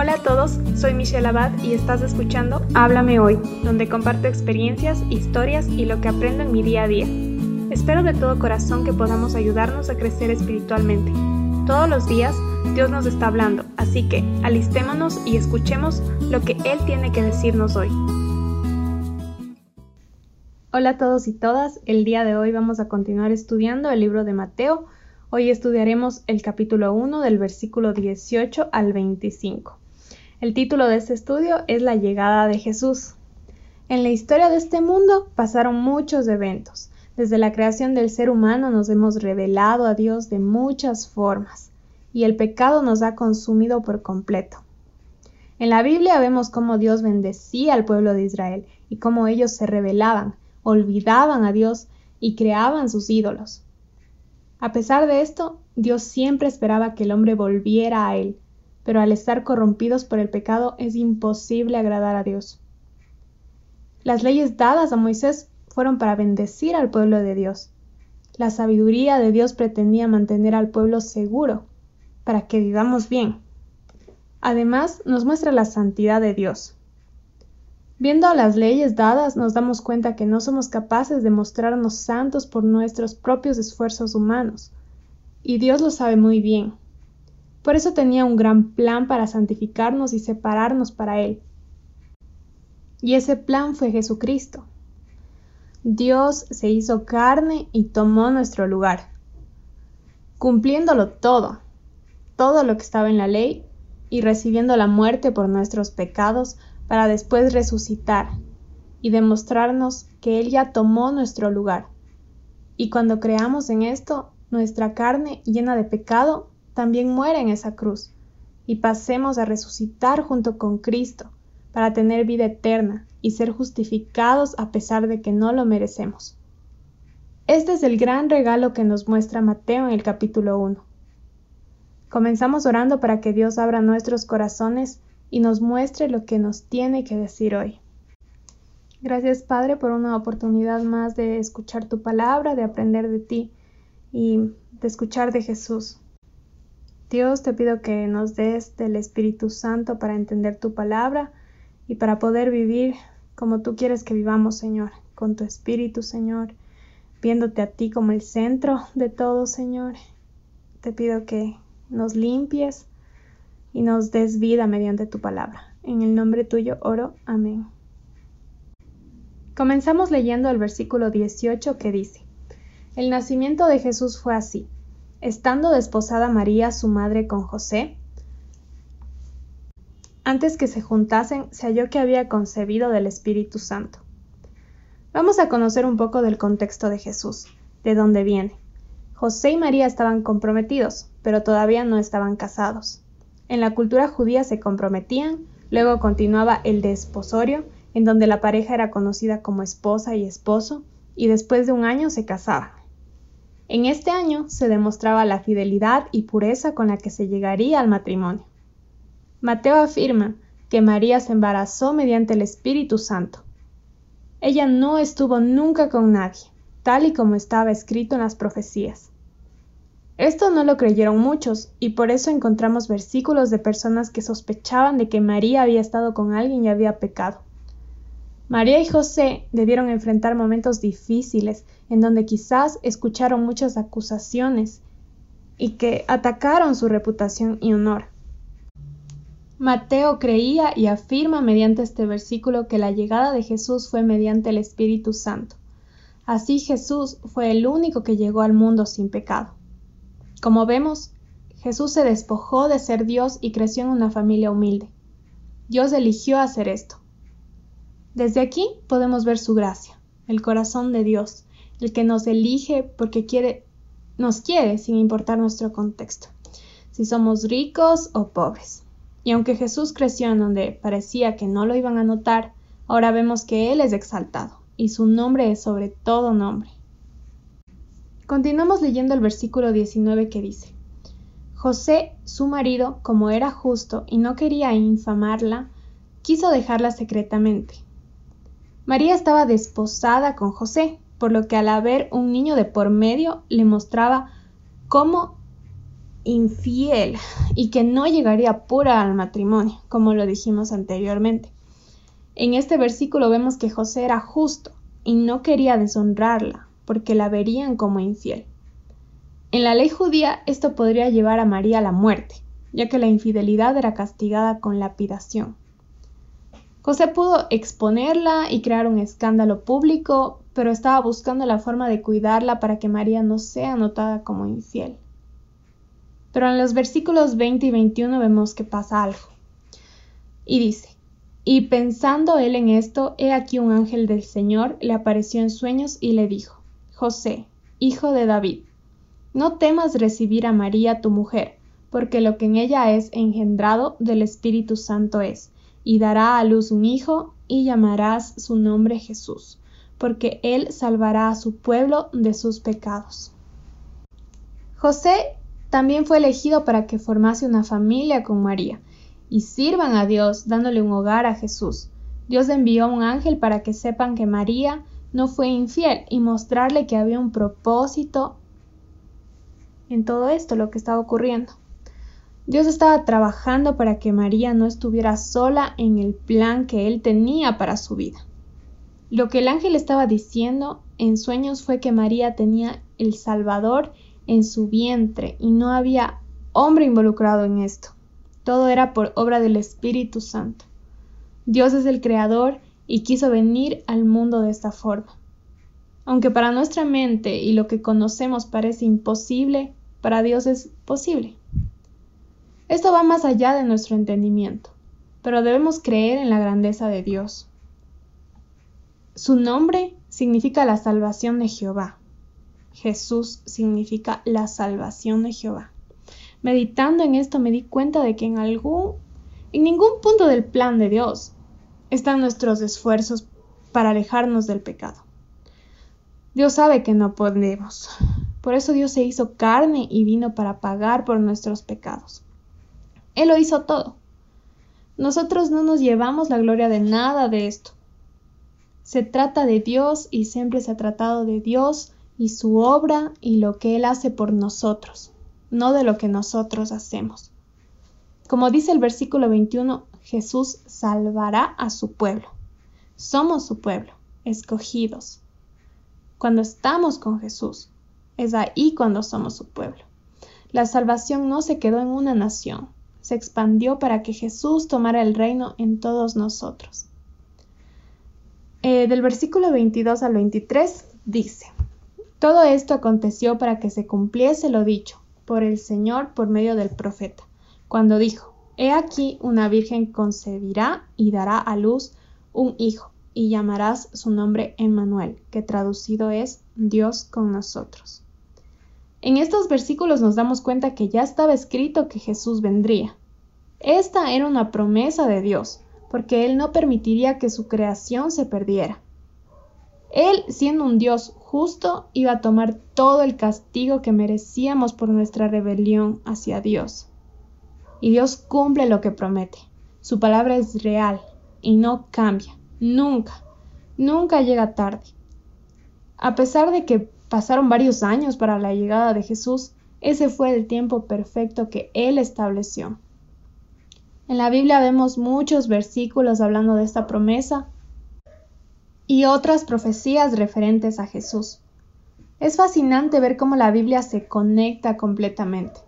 Hola a todos, soy Michelle Abad y estás escuchando Háblame Hoy, donde comparto experiencias, historias y lo que aprendo en mi día a día. Espero de todo corazón que podamos ayudarnos a crecer espiritualmente. Todos los días Dios nos está hablando, así que alistémonos y escuchemos lo que Él tiene que decirnos hoy. Hola a todos y todas, el día de hoy vamos a continuar estudiando el libro de Mateo. Hoy estudiaremos el capítulo 1 del versículo 18 al 25. El título de este estudio es La llegada de Jesús. En la historia de este mundo pasaron muchos eventos. Desde la creación del ser humano nos hemos revelado a Dios de muchas formas y el pecado nos ha consumido por completo. En la Biblia vemos cómo Dios bendecía al pueblo de Israel y cómo ellos se rebelaban olvidaban a Dios y creaban sus ídolos. A pesar de esto, Dios siempre esperaba que el hombre volviera a Él, pero al estar corrompidos por el pecado es imposible agradar a Dios. Las leyes dadas a Moisés fueron para bendecir al pueblo de Dios. La sabiduría de Dios pretendía mantener al pueblo seguro, para que vivamos bien. Además, nos muestra la santidad de Dios. Viendo las leyes dadas nos damos cuenta que no somos capaces de mostrarnos santos por nuestros propios esfuerzos humanos, y Dios lo sabe muy bien. Por eso tenía un gran plan para santificarnos y separarnos para Él. Y ese plan fue Jesucristo. Dios se hizo carne y tomó nuestro lugar, cumpliéndolo todo, todo lo que estaba en la ley, y recibiendo la muerte por nuestros pecados, para después resucitar y demostrarnos que Él ya tomó nuestro lugar. Y cuando creamos en esto, nuestra carne llena de pecado también muere en esa cruz, y pasemos a resucitar junto con Cristo para tener vida eterna y ser justificados a pesar de que no lo merecemos. Este es el gran regalo que nos muestra Mateo en el capítulo 1. Comenzamos orando para que Dios abra nuestros corazones y nos muestre lo que nos tiene que decir hoy. Gracias Padre por una oportunidad más de escuchar tu palabra, de aprender de ti y de escuchar de Jesús. Dios, te pido que nos des del Espíritu Santo para entender tu palabra y para poder vivir como tú quieres que vivamos, Señor, con tu Espíritu, Señor, viéndote a ti como el centro de todo, Señor. Te pido que nos limpies, y nos des vida mediante tu palabra. En el nombre tuyo oro. Amén. Comenzamos leyendo el versículo 18 que dice, El nacimiento de Jesús fue así. Estando desposada María, su madre, con José, antes que se juntasen, se halló que había concebido del Espíritu Santo. Vamos a conocer un poco del contexto de Jesús, de dónde viene. José y María estaban comprometidos, pero todavía no estaban casados. En la cultura judía se comprometían, luego continuaba el desposorio, en donde la pareja era conocida como esposa y esposo, y después de un año se casaban. En este año se demostraba la fidelidad y pureza con la que se llegaría al matrimonio. Mateo afirma que María se embarazó mediante el Espíritu Santo. Ella no estuvo nunca con nadie, tal y como estaba escrito en las profecías. Esto no lo creyeron muchos, y por eso encontramos versículos de personas que sospechaban de que María había estado con alguien y había pecado. María y José debieron enfrentar momentos difíciles en donde quizás escucharon muchas acusaciones y que atacaron su reputación y honor. Mateo creía y afirma mediante este versículo que la llegada de Jesús fue mediante el Espíritu Santo. Así Jesús fue el único que llegó al mundo sin pecado. Como vemos, Jesús se despojó de ser Dios y creció en una familia humilde. Dios eligió hacer esto. Desde aquí podemos ver su gracia, el corazón de Dios, el que nos elige porque quiere, nos quiere sin importar nuestro contexto, si somos ricos o pobres. Y aunque Jesús creció en donde parecía que no lo iban a notar, ahora vemos que Él es exaltado y su nombre es sobre todo nombre. Continuamos leyendo el versículo 19 que dice, José, su marido, como era justo y no quería infamarla, quiso dejarla secretamente. María estaba desposada con José, por lo que al haber un niño de por medio le mostraba cómo infiel y que no llegaría pura al matrimonio, como lo dijimos anteriormente. En este versículo vemos que José era justo y no quería deshonrarla, porque la verían como infiel. En la ley judía esto podría llevar a María a la muerte, ya que la infidelidad era castigada con lapidación. José pudo exponerla y crear un escándalo público, pero estaba buscando la forma de cuidarla para que María no sea notada como infiel. Pero en los versículos 20 y 21 vemos que pasa algo. Y dice, y pensando él en esto, he aquí un ángel del Señor le apareció en sueños y le dijo, José, hijo de David, no temas recibir a María tu mujer, porque lo que en ella es engendrado del Espíritu Santo es, y dará a luz un hijo, y llamarás su nombre Jesús, porque él salvará a su pueblo de sus pecados. José también fue elegido para que formase una familia con María, y sirvan a Dios dándole un hogar a Jesús. Dios envió un ángel para que sepan que María no fue infiel y mostrarle que había un propósito en todo esto, lo que estaba ocurriendo. Dios estaba trabajando para que María no estuviera sola en el plan que él tenía para su vida. Lo que el ángel estaba diciendo en sueños fue que María tenía el Salvador en su vientre y no había hombre involucrado en esto. Todo era por obra del Espíritu Santo. Dios es el Creador y quiso venir al mundo de esta forma. Aunque para nuestra mente y lo que conocemos parece imposible, para Dios es posible. Esto va más allá de nuestro entendimiento, pero debemos creer en la grandeza de Dios. Su nombre significa la salvación de Jehová. Jesús significa la salvación de Jehová. Meditando en esto me di cuenta de que en algún en ningún punto del plan de Dios están nuestros esfuerzos para alejarnos del pecado. Dios sabe que no podemos. Por eso Dios se hizo carne y vino para pagar por nuestros pecados. Él lo hizo todo. Nosotros no nos llevamos la gloria de nada de esto. Se trata de Dios y siempre se ha tratado de Dios y su obra y lo que Él hace por nosotros, no de lo que nosotros hacemos. Como dice el versículo 21, Jesús salvará a su pueblo. Somos su pueblo, escogidos. Cuando estamos con Jesús, es ahí cuando somos su pueblo. La salvación no se quedó en una nación, se expandió para que Jesús tomara el reino en todos nosotros. Eh, del versículo 22 al 23 dice, Todo esto aconteció para que se cumpliese lo dicho por el Señor por medio del profeta, cuando dijo, He aquí una virgen concebirá y dará a luz un hijo, y llamarás su nombre Emmanuel, que traducido es Dios con nosotros. En estos versículos nos damos cuenta que ya estaba escrito que Jesús vendría. Esta era una promesa de Dios, porque Él no permitiría que su creación se perdiera. Él, siendo un Dios justo, iba a tomar todo el castigo que merecíamos por nuestra rebelión hacia Dios. Y Dios cumple lo que promete. Su palabra es real y no cambia, nunca, nunca llega tarde. A pesar de que Pasaron varios años para la llegada de Jesús. Ese fue el tiempo perfecto que Él estableció. En la Biblia vemos muchos versículos hablando de esta promesa y otras profecías referentes a Jesús. Es fascinante ver cómo la Biblia se conecta completamente.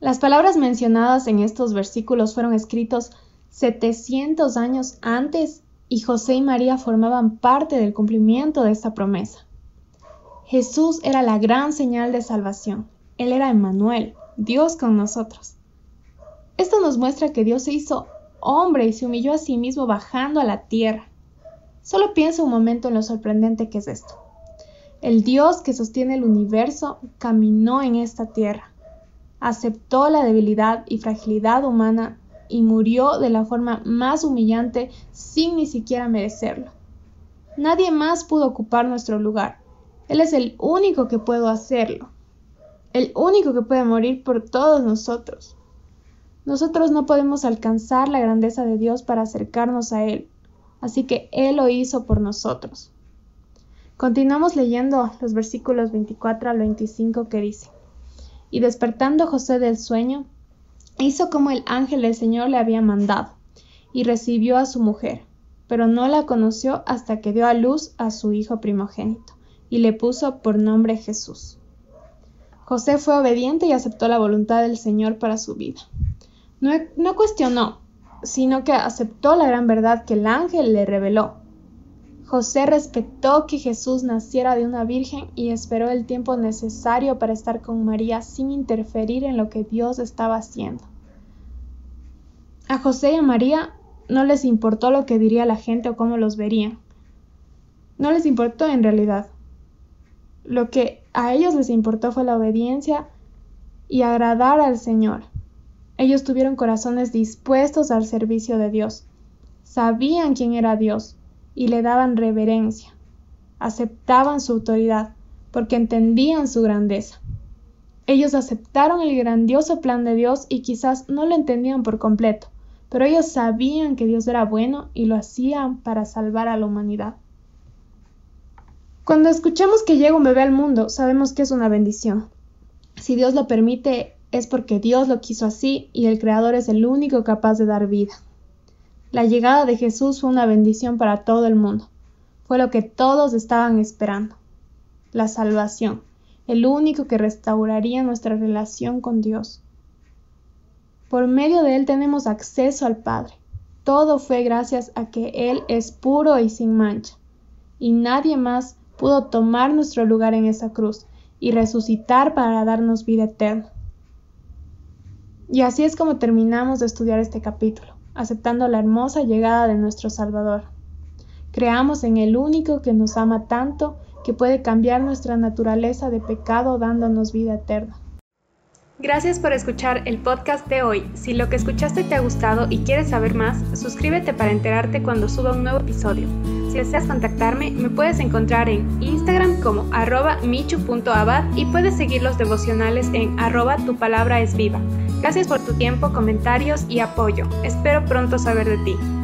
Las palabras mencionadas en estos versículos fueron escritos 700 años antes y José y María formaban parte del cumplimiento de esta promesa. Jesús era la gran señal de salvación. Él era Emmanuel, Dios con nosotros. Esto nos muestra que Dios se hizo hombre y se humilló a sí mismo bajando a la tierra. Solo piensa un momento en lo sorprendente que es esto. El Dios que sostiene el universo caminó en esta tierra, aceptó la debilidad y fragilidad humana y murió de la forma más humillante sin ni siquiera merecerlo. Nadie más pudo ocupar nuestro lugar. Él es el único que puede hacerlo, el único que puede morir por todos nosotros. Nosotros no podemos alcanzar la grandeza de Dios para acercarnos a Él, así que Él lo hizo por nosotros. Continuamos leyendo los versículos 24 al 25 que dice, Y despertando José del sueño, hizo como el ángel del Señor le había mandado, y recibió a su mujer, pero no la conoció hasta que dio a luz a su hijo primogénito, y le puso por nombre Jesús. José fue obediente y aceptó la voluntad del Señor para su vida. No, cuestionó, sino que aceptó la gran verdad que el ángel le reveló. José respetó que Jesús naciera de una virgen y esperó el tiempo necesario para estar con María sin interferir en lo que Dios estaba haciendo. A José y a María no les importó lo que diría la gente o cómo los verían. No les importó en realidad. Lo que a ellos les importó fue la obediencia y agradar al Señor. Ellos tuvieron corazones dispuestos al servicio de Dios. Sabían quién era Dios y le daban reverencia. Aceptaban su autoridad porque entendían su grandeza. Ellos aceptaron el grandioso plan de Dios y quizás no lo entendían por completo, pero ellos sabían que Dios era bueno y lo hacían para salvar a la humanidad. Cuando escuchamos que llega un bebé al mundo, sabemos que es una bendición. Si Dios lo permite, es porque Dios lo quiso así y el Creador es el único capaz de dar vida. La llegada de Jesús fue una bendición para todo el mundo. Fue lo que todos estaban esperando. La salvación, el único que restauraría nuestra relación con Dios. Por medio de Él tenemos acceso al Padre. Todo fue gracias a que Él es puro y sin mancha. Y nadie más pudo tomar nuestro lugar en esa cruz y resucitar para darnos vida eterna. Y así es como terminamos de estudiar este capítulo, aceptando la hermosa llegada de nuestro Salvador. Creamos en el único que nos ama tanto que puede cambiar nuestra naturaleza de pecado dándonos vida eterna. Gracias por escuchar el podcast de hoy. Si lo que escuchaste te ha gustado y quieres saber más, suscríbete para enterarte cuando suba un nuevo episodio. Si deseas contactarme, me puedes encontrar en Instagram como arroba michu.abad y puedes seguir los devocionales en arroba tu palabra es viva. Gracias por tu tiempo, comentarios y apoyo. Espero pronto saber de ti.